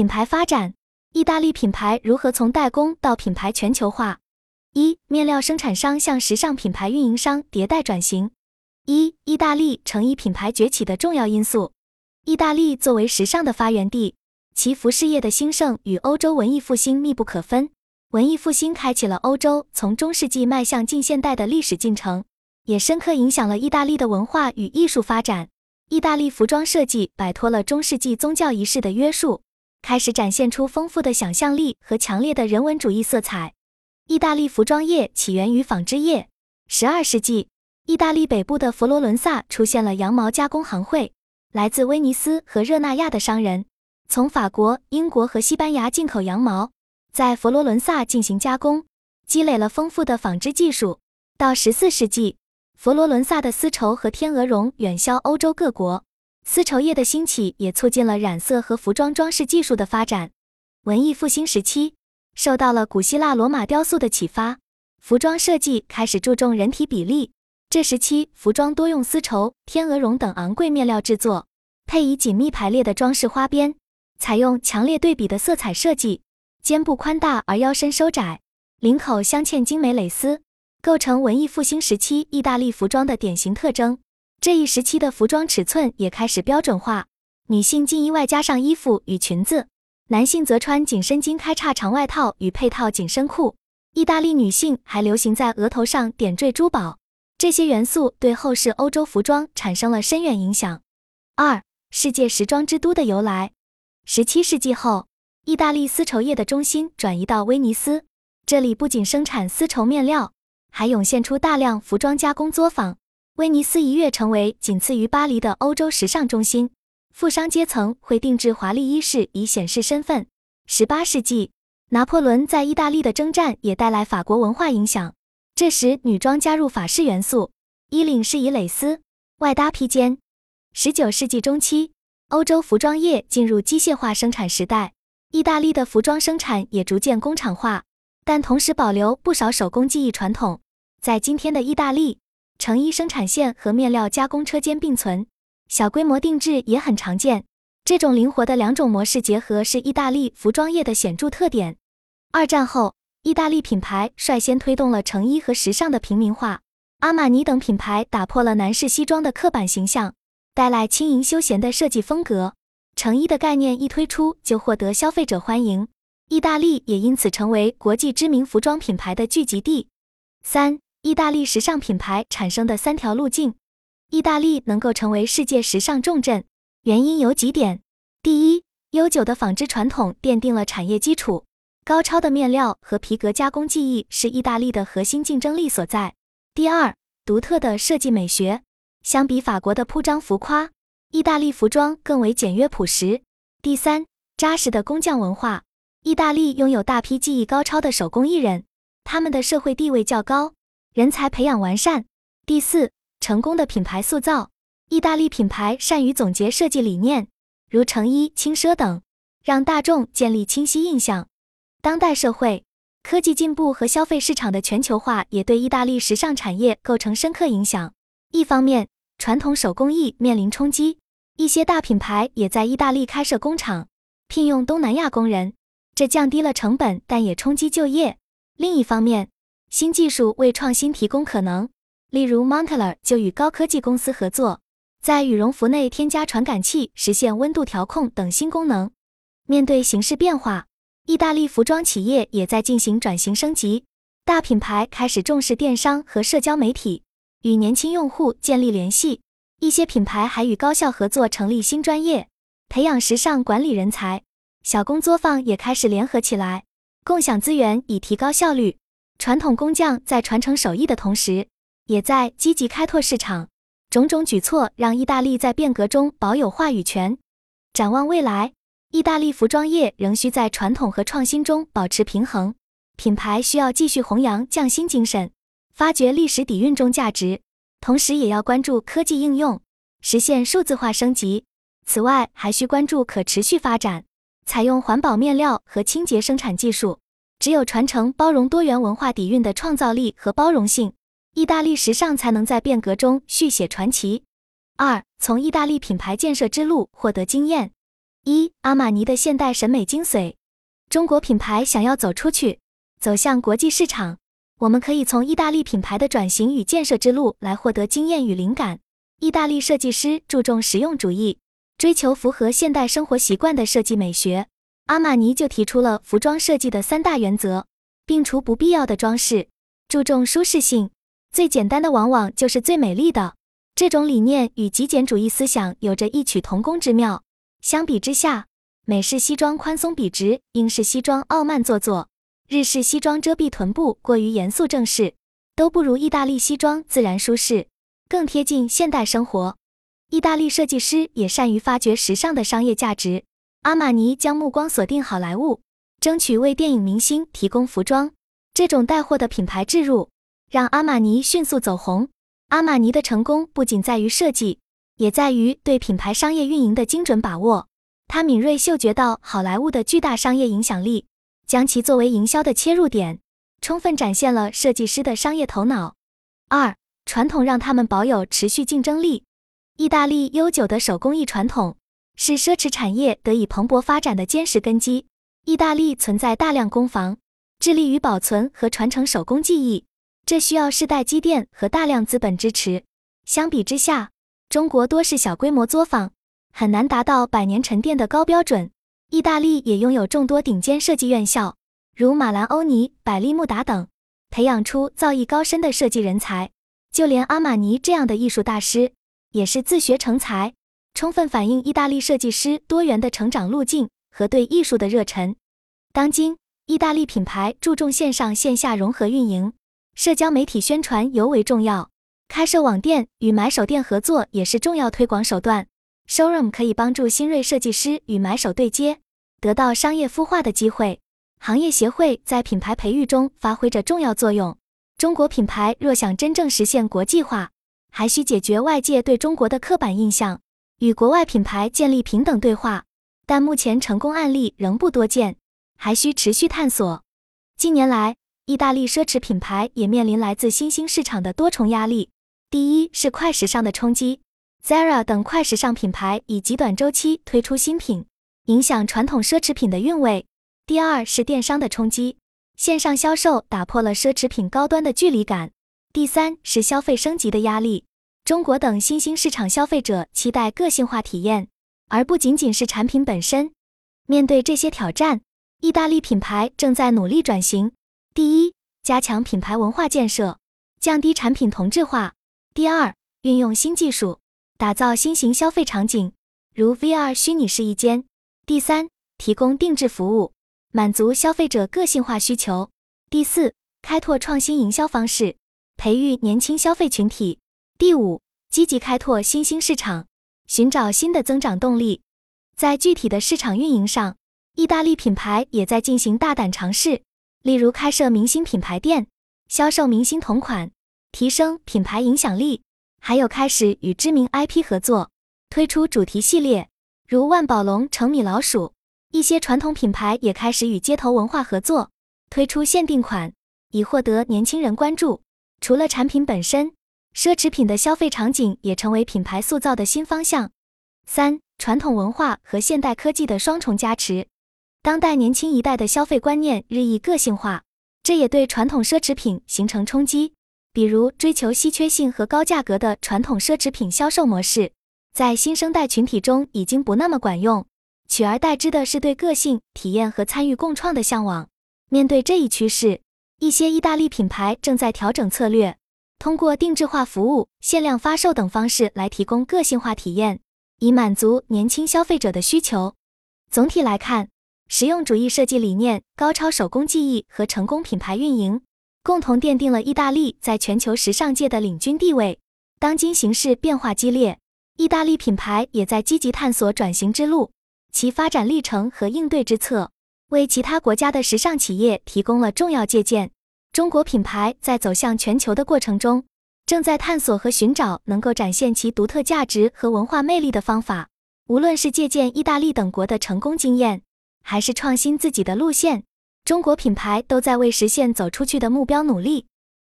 品牌发展，意大利品牌如何从代工到品牌全球化？一、面料生产商向时尚品牌运营商迭代转型。一、意大利成衣品牌崛起的重要因素。意大利作为时尚的发源地，其服饰业的兴盛与欧洲文艺复兴密不可分。文艺复兴开启了欧洲从中世纪迈向近现代的历史进程，也深刻影响了意大利的文化与艺术发展。意大利服装设计摆脱了中世纪宗教仪式的约束。开始展现出丰富的想象力和强烈的人文主义色彩。意大利服装业起源于纺织业。十二世纪，意大利北部的佛罗伦萨出现了羊毛加工行会，来自威尼斯和热那亚的商人从法国、英国和西班牙进口羊毛，在佛罗伦萨进行加工，积累了丰富的纺织技术。到十四世纪，佛罗伦萨的丝绸和天鹅绒远销欧洲各国。丝绸业的兴起也促进了染色和服装装饰技术的发展。文艺复兴时期，受到了古希腊、罗马雕塑的启发，服装设计开始注重人体比例。这时期，服装多用丝绸、天鹅绒等昂贵面料制作，配以紧密排列的装饰花边，采用强烈对比的色彩设计。肩部宽大而腰身收窄，领口镶嵌精美蕾丝，构成文艺复兴时期意大利服装的典型特征。这一时期的服装尺寸也开始标准化，女性近衣外加上衣服与裙子，男性则穿紧身襟开叉长外套与配套紧身裤。意大利女性还流行在额头上点缀珠宝，这些元素对后世欧洲服装产生了深远影响。二、世界时装之都的由来。十七世纪后，意大利丝绸业的中心转移到威尼斯，这里不仅生产丝绸面料，还涌现出大量服装加工作坊。威尼斯一跃成为仅次于巴黎的欧洲时尚中心，富商阶层会定制华丽衣饰以显示身份。十八世纪，拿破仑在意大利的征战也带来法国文化影响，这时女装加入法式元素，衣领是以蕾丝，外搭披肩。十九世纪中期，欧洲服装业进入机械化生产时代，意大利的服装生产也逐渐工厂化，但同时保留不少手工技艺传统。在今天的意大利。成衣生产线和面料加工车间并存，小规模定制也很常见。这种灵活的两种模式结合是意大利服装业的显著特点。二战后，意大利品牌率先推动了成衣和时尚的平民化，阿玛尼等品牌打破了男士西装的刻板形象，带来轻盈休闲的设计风格。成衣的概念一推出就获得消费者欢迎，意大利也因此成为国际知名服装品牌的聚集地。三。意大利时尚品牌产生的三条路径，意大利能够成为世界时尚重镇，原因有几点：第一，悠久的纺织传统奠定了产业基础，高超的面料和皮革加工技艺是意大利的核心竞争力所在；第二，独特的设计美学，相比法国的铺张浮夸，意大利服装更为简约朴实；第三，扎实的工匠文化，意大利拥有大批技艺高超的手工艺人，他们的社会地位较高。人才培养完善。第四，成功的品牌塑造。意大利品牌善于总结设计理念，如成衣、轻奢等，让大众建立清晰印象。当代社会、科技进步和消费市场的全球化也对意大利时尚产业构成深刻影响。一方面，传统手工艺面临冲击，一些大品牌也在意大利开设工厂，聘用东南亚工人，这降低了成本，但也冲击就业。另一方面，新技术为创新提供可能，例如 Moncler 就与高科技公司合作，在羽绒服内添加传感器，实现温度调控等新功能。面对形势变化，意大利服装企业也在进行转型升级。大品牌开始重视电商和社交媒体，与年轻用户建立联系。一些品牌还与高校合作，成立新专业，培养时尚管理人才。小工作坊也开始联合起来，共享资源，以提高效率。传统工匠在传承手艺的同时，也在积极开拓市场。种种举措让意大利在变革中保有话语权。展望未来，意大利服装业仍需在传统和创新中保持平衡。品牌需要继续弘扬匠心精神，发掘历史底蕴中价值，同时也要关注科技应用，实现数字化升级。此外，还需关注可持续发展，采用环保面料和清洁生产技术。只有传承包容多元文化底蕴的创造力和包容性，意大利时尚才能在变革中续写传奇。二、从意大利品牌建设之路获得经验。一、阿玛尼的现代审美精髓。中国品牌想要走出去，走向国际市场，我们可以从意大利品牌的转型与建设之路来获得经验与灵感。意大利设计师注重实用主义，追求符合现代生活习惯的设计美学。阿玛尼就提出了服装设计的三大原则，并除不必要的装饰，注重舒适性。最简单的往往就是最美丽的。这种理念与极简主义思想有着异曲同工之妙。相比之下，美式西装宽松笔直，英式西装傲慢做作，日式西装遮蔽臀部过于严肃正式，都不如意大利西装自然舒适，更贴近现代生活。意大利设计师也善于发掘时尚的商业价值。阿玛尼将目光锁定好莱坞，争取为电影明星提供服装。这种带货的品牌置入，让阿玛尼迅速走红。阿玛尼的成功不仅在于设计，也在于对品牌商业运营的精准把握。他敏锐嗅觉到好莱坞的巨大商业影响力，将其作为营销的切入点，充分展现了设计师的商业头脑。二、传统让他们保有持续竞争力。意大利悠久的手工艺传统是奢侈产业得以蓬勃发展的坚实根基。意大利存在大量工坊，致力于保存和传承手工技艺，这需要世代积淀和大量资本支持。相比之下，中国多是小规模作坊。很难达到百年沉淀的高标准。意大利也拥有众多顶尖设计院校，如马兰欧尼、百利慕达等，培养出造诣高深的设计人才。就连阿玛尼这样的艺术大师，也是自学成才，充分反映意大利设计师多元的成长路径和对艺术的热忱。当今，意大利品牌注重线上线下融合运营，社交媒体宣传尤为重要。开设网店与买手店合作也是重要推广手段。Showroom 可以帮助新锐设计师与买手对接，得到商业孵化的机会。行业协会在品牌培育中发挥着重要作用。中国品牌若想真正实现国际化，还需解决外界对中国的刻板印象，与国外品牌建立平等对话。但目前成功案例仍不多见，还需持续探索。近年来，意大利奢侈品牌也面临来自新兴市场的多重压力。第一是快时尚的冲击。Zara 等快时尚品牌以极短周期推出新品，影响传统奢侈品的韵味。第二是电商的冲击，线上销售打破了奢侈品高端的距离感。第三是消费升级的压力，中国等新兴市场消费者期待个性化体验，而不仅仅是产品本身。面对这些挑战，意大利品牌正在努力转型。第一，加强品牌文化建设，降低产品同质化。第二，运用新技术。打造新型消费场景，如 VR 虚拟试衣间。第三，提供定制服务，满足消费者个性化需求。第四，开拓创新营销方式，培育年轻消费群体。第五，积极开拓新兴市场，寻找新的增长动力。在具体的市场运营上，意大利品牌也在进行大胆尝试，例如开设明星品牌店，销售明星同款，提升品牌影响力。还有开始与知名 IP 合作，推出主题系列，如万宝龙成米老鼠。一些传统品牌也开始与街头文化合作，推出限定款，以获得年轻人关注。除了产品本身，奢侈品的消费场景也成为品牌塑造的新方向。三、传统文化和现代科技的双重加持，当代年轻一代的消费观念日益个性化，这也对传统奢侈品形成冲击。比如追求稀缺性和高价格的传统奢侈品销售模式，在新生代群体中已经不那么管用，取而代之的是对个性、体验和参与共创的向往。面对这一趋势，一些意大利品牌正在调整策略，通过定制化服务、限量发售等方式来提供个性化体验，以满足年轻消费者的需求。总体来看，实用主义设计理念、高超手工技艺和成功品牌运营。共同奠定了意大利在全球时尚界的领军地位。当今形势变化激烈，意大利品牌也在积极探索转型之路，其发展历程和应对之策，为其他国家的时尚企业提供了重要借鉴。中国品牌在走向全球的过程中，正在探索和寻找能够展现其独特价值和文化魅力的方法。无论是借鉴意大利等国的成功经验，还是创新自己的路线。中国品牌都在为实现走出去的目标努力。